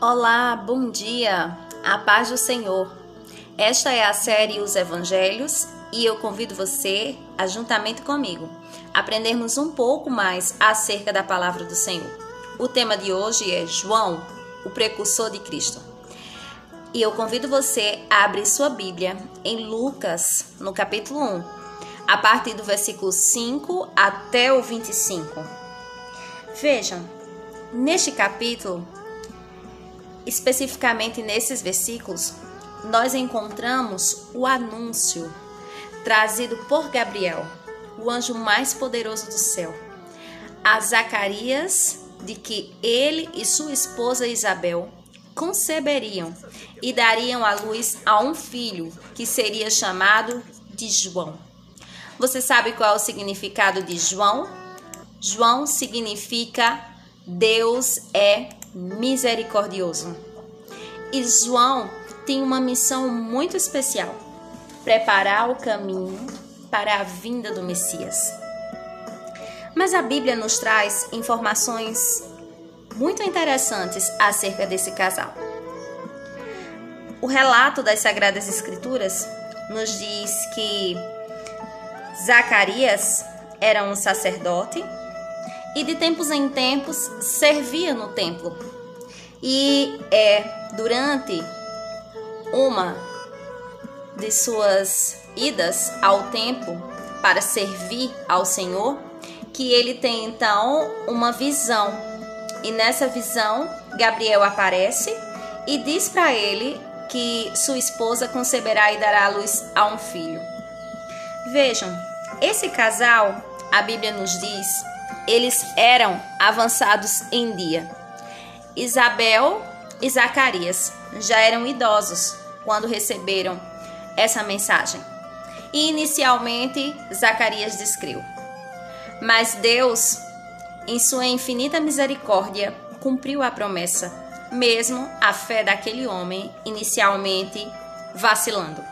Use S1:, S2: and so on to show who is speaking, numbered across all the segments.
S1: Olá, bom dia, a paz do Senhor. Esta é a série Os Evangelhos e eu convido você a, juntamente comigo, aprendermos um pouco mais acerca da palavra do Senhor. O tema de hoje é João, o precursor de Cristo. E eu convido você a abrir sua Bíblia em Lucas, no capítulo 1, a partir do versículo 5 até o 25. Vejam, neste capítulo, especificamente nesses versículos, nós encontramos o anúncio trazido por Gabriel, o anjo mais poderoso do céu, a Zacarias de que ele e sua esposa Isabel conceberiam e dariam à luz a um filho que seria chamado de João. Você sabe qual é o significado de João? João significa Deus é misericordioso. E João tem uma missão muito especial: preparar o caminho para a vinda do Messias. Mas a Bíblia nos traz informações muito interessantes acerca desse casal. O relato das Sagradas Escrituras nos diz que Zacarias era um sacerdote e de tempos em tempos servia no templo. E é durante uma de suas idas ao templo para servir ao Senhor que ele tem então uma visão. E nessa visão, Gabriel aparece e diz para ele que sua esposa conceberá e dará à luz a um filho. Vejam, esse casal, a Bíblia nos diz, eles eram avançados em dia. Isabel e Zacarias já eram idosos quando receberam essa mensagem. E inicialmente Zacarias descreu. Mas Deus, em sua infinita misericórdia, cumpriu a promessa, mesmo a fé daquele homem inicialmente vacilando.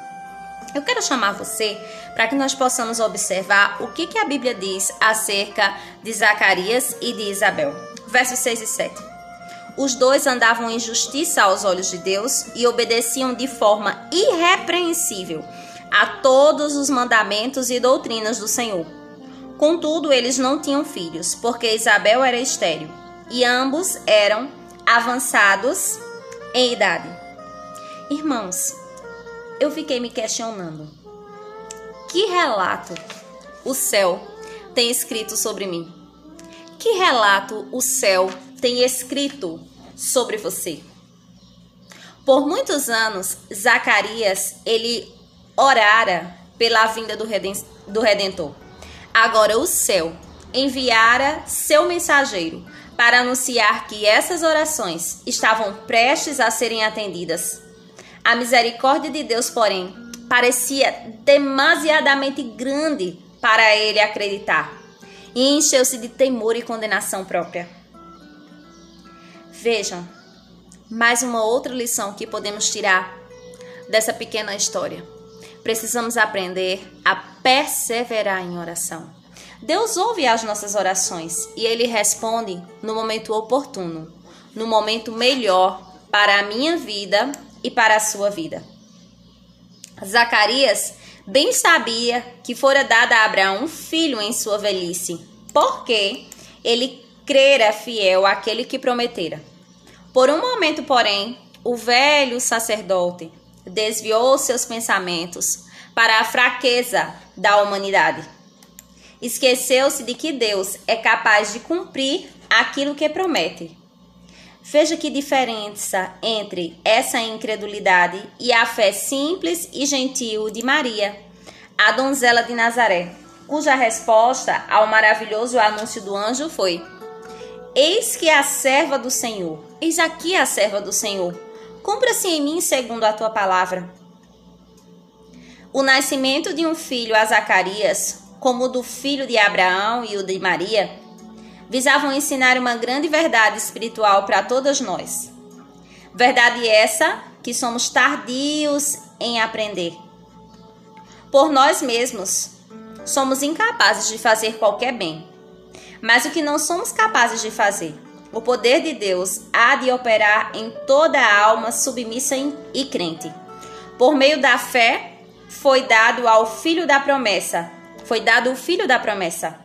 S1: Eu quero chamar você para que nós possamos observar o que, que a Bíblia diz acerca de Zacarias e de Isabel. Versos 6 e 7. Os dois andavam em justiça aos olhos de Deus e obedeciam de forma irrepreensível a todos os mandamentos e doutrinas do Senhor. Contudo, eles não tinham filhos, porque Isabel era estéril, e ambos eram avançados em idade. Irmãos, eu fiquei me questionando. Que relato o céu tem escrito sobre mim? Que relato o céu tem escrito sobre você? Por muitos anos, Zacarias, ele orara pela vinda do, Redentor. Agora o céu enviara seu mensageiro para anunciar que essas orações estavam prestes a serem atendidas a misericórdia de Deus, porém, parecia demasiadamente grande para ele acreditar e encheu-se de temor e condenação própria. Vejam, mais uma outra lição que podemos tirar dessa pequena história. Precisamos aprender a perseverar em oração. Deus ouve as nossas orações e ele responde no momento oportuno, no momento melhor para a minha vida e para a sua vida. Zacarias bem sabia que fora dado a Abraão um filho em sua velhice, porque ele crera fiel àquele que prometera. Por um momento, porém, o velho sacerdote desviou seus pensamentos para a fraqueza da humanidade. Esqueceu-se de que Deus é capaz de cumprir aquilo que promete Veja que diferença entre essa incredulidade e a fé simples e gentil de Maria, a donzela de Nazaré, cuja resposta ao maravilhoso anúncio do anjo foi: Eis que a serva do Senhor, eis aqui a serva do Senhor, cumpra-se em mim segundo a tua palavra. O nascimento de um filho a Zacarias, como o do filho de Abraão e o de Maria, visavam ensinar uma grande verdade espiritual para todas nós. Verdade essa que somos tardios em aprender. Por nós mesmos, somos incapazes de fazer qualquer bem. Mas o que não somos capazes de fazer, o poder de Deus há de operar em toda a alma submissa e crente. Por meio da fé, foi dado ao filho da promessa, foi dado o filho da promessa.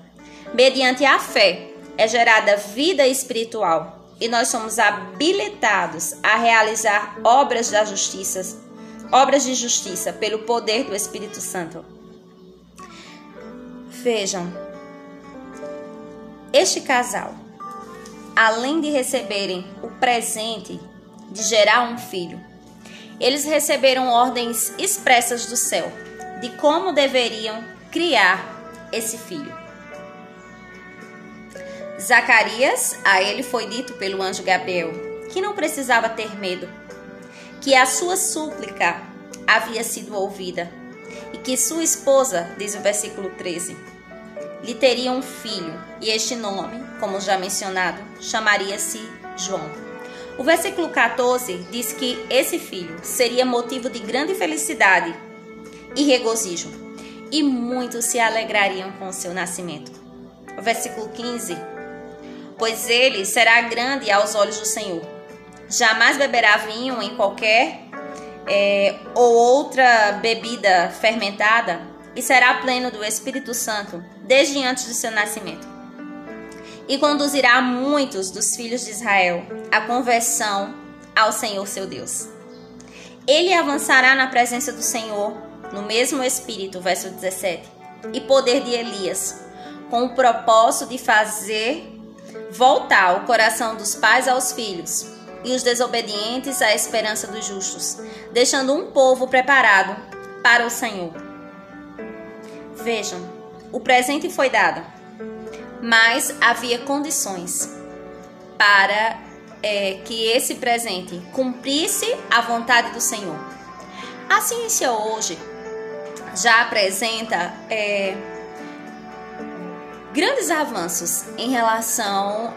S1: Mediante a fé é gerada vida espiritual e nós somos habilitados a realizar obras da justiça, obras de justiça pelo poder do Espírito Santo. Vejam, este casal, além de receberem o presente de gerar um filho, eles receberam ordens expressas do céu de como deveriam criar esse filho. Zacarias, a ele foi dito pelo anjo Gabriel que não precisava ter medo, que a sua súplica havia sido ouvida e que sua esposa, diz o versículo 13, lhe teria um filho, e este nome, como já mencionado, chamaria-se João. O versículo 14 diz que esse filho seria motivo de grande felicidade e regozijo, e muitos se alegrariam com seu nascimento. O versículo 15: Pois ele será grande aos olhos do Senhor. Jamais beberá vinho em qualquer é, ou outra bebida fermentada, e será pleno do Espírito Santo desde antes do seu nascimento e conduzirá muitos dos filhos de Israel à conversão ao Senhor seu Deus. Ele avançará na presença do Senhor, no mesmo espírito, verso 17, e poder de Elias, com o propósito de fazer voltar o coração dos pais aos filhos e os desobedientes à esperança dos justos, deixando um povo preparado para o Senhor. Vejam, o presente foi dado mas havia condições para é, que esse presente cumprisse a vontade do Senhor. A ciência hoje já apresenta é, grandes avanços em relação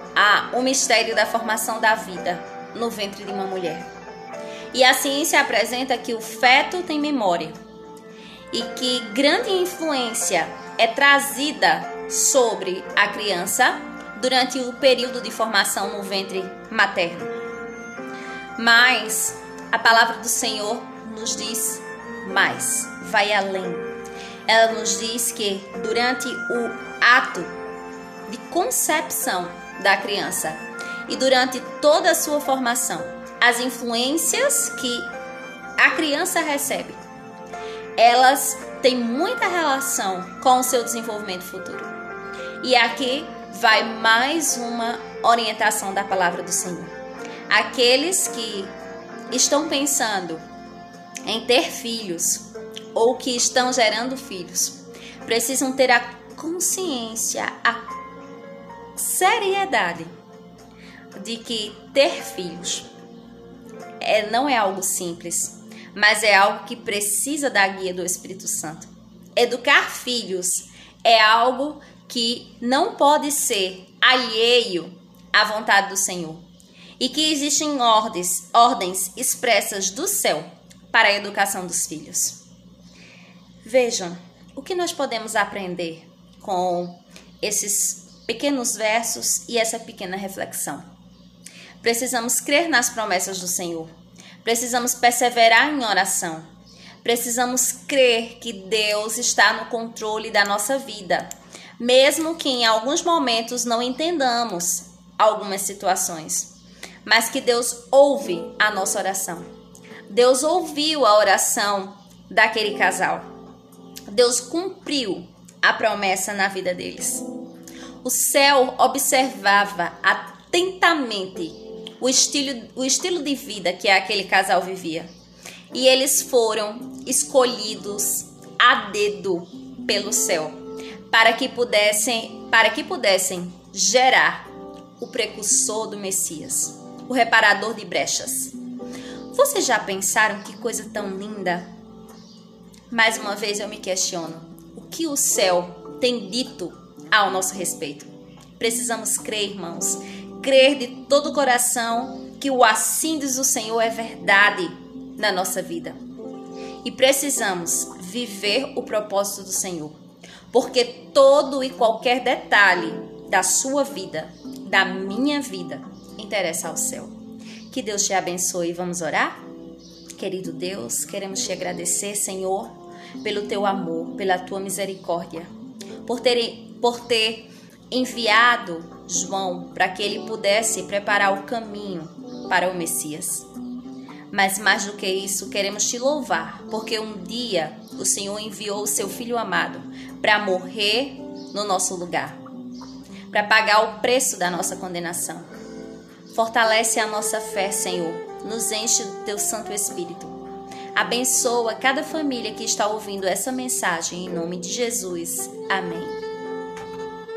S1: ao mistério da formação da vida no ventre de uma mulher. E a ciência apresenta que o feto tem memória e que grande influência é trazida sobre a criança durante o período de formação no ventre materno. Mas a palavra do Senhor nos diz mais, vai além. Ela nos diz que durante o ato de concepção da criança e durante toda a sua formação, as influências que a criança recebe, elas têm muita relação com o seu desenvolvimento futuro. E aqui vai mais uma orientação da palavra do Senhor. Aqueles que estão pensando em ter filhos ou que estão gerando filhos precisam ter a consciência, a seriedade de que ter filhos é, não é algo simples, mas é algo que precisa da guia do Espírito Santo. Educar filhos é algo que não pode ser alheio à vontade do Senhor e que existem ordens, ordens expressas do céu para a educação dos filhos. Vejam o que nós podemos aprender com esses pequenos versos e essa pequena reflexão. Precisamos crer nas promessas do Senhor. Precisamos perseverar em oração. Precisamos crer que Deus está no controle da nossa vida mesmo que em alguns momentos não entendamos algumas situações, mas que Deus ouve a nossa oração. Deus ouviu a oração daquele casal. Deus cumpriu a promessa na vida deles. O céu observava atentamente o estilo, o estilo de vida que aquele casal vivia. E eles foram escolhidos a dedo pelo céu para que pudessem, para que pudessem gerar o precursor do Messias, o reparador de brechas. Vocês já pensaram que coisa tão linda? Mais uma vez eu me questiono: o que o céu tem dito ao nosso respeito? Precisamos crer, irmãos, crer de todo o coração que o assim diz o Senhor é verdade na nossa vida. E precisamos viver o propósito do Senhor porque todo e qualquer detalhe da sua vida, da minha vida, interessa ao céu. Que Deus te abençoe. Vamos orar? Querido Deus, queremos te agradecer, Senhor, pelo teu amor, pela tua misericórdia, por ter, por ter enviado João para que ele pudesse preparar o caminho para o Messias. Mas mais do que isso, queremos te louvar, porque um dia o Senhor enviou o seu filho amado para morrer no nosso lugar, para pagar o preço da nossa condenação. Fortalece a nossa fé, Senhor, nos enche do teu Santo Espírito. Abençoa cada família que está ouvindo essa mensagem em nome de Jesus. Amém.